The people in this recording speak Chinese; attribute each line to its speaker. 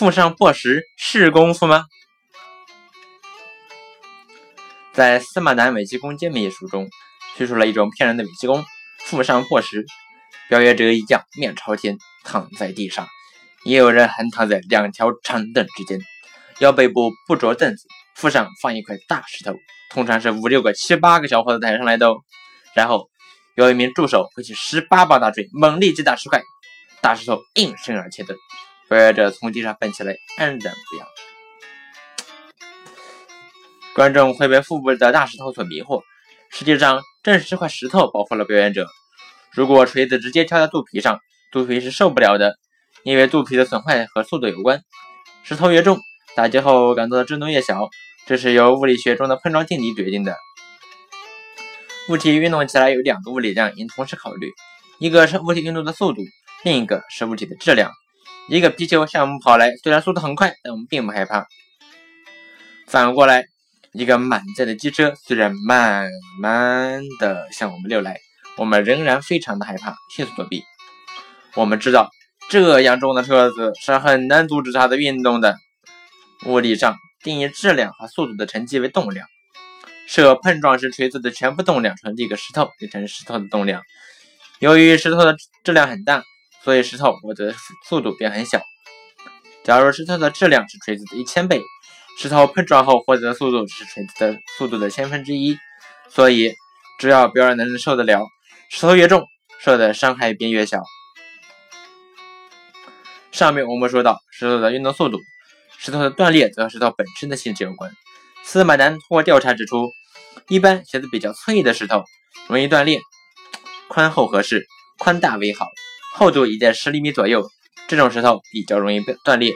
Speaker 1: 附上破石是功夫吗？在司马南伪气功揭秘一书中，叙述了一种骗人的伪气功——附上破石。表演者一将面朝天躺在地上，也有人横躺在两条长凳之间，腰背部不着凳子，腹上放一块大石头，通常是五六个、七八个小伙子抬上来的哦。然后有一名助手挥起十八磅大锤，猛力击打石块，大石头应声而切断。表演者从地上蹦起来，安然无恙。观众会被腹部的大石头所迷惑，实际上正是这块石头保护了表演者。如果锤子直接敲在肚皮上，肚皮是受不了的，因为肚皮的损坏和速度有关。石头越重，打击后感到的震动越小，这是由物理学中的碰撞定理决定的。物体运动起来有两个物理量应同时考虑，一个是物体运动的速度，另一个是物体的质量。一个皮球向我们跑来，虽然速度很快，但我们并不害怕。反过来，一个满载的机车虽然慢慢的向我们溜来。我们仍然非常的害怕，迅速躲避。我们知道这样重的车子是很难阻止它的运动的。物理上定义质量和速度的乘积为动量，设碰撞时锤子的全部动量传递给石头，变成石头的动量。由于石头的质量很大，所以石头获得速度便很小。假如石头的质量是锤子的一千倍，石头碰撞后获得的速度是锤子的速度的千分之一。所以，只要表演能受得了。石头越重，受的伤害便越小。上面我们说到石头的运动速度，石头的断裂则和石头本身的性质有关。司马南通过调查指出，一般鞋子比较脆的石头容易断裂，宽厚合适，宽大为好，厚度也在十厘米左右，这种石头比较容易断裂。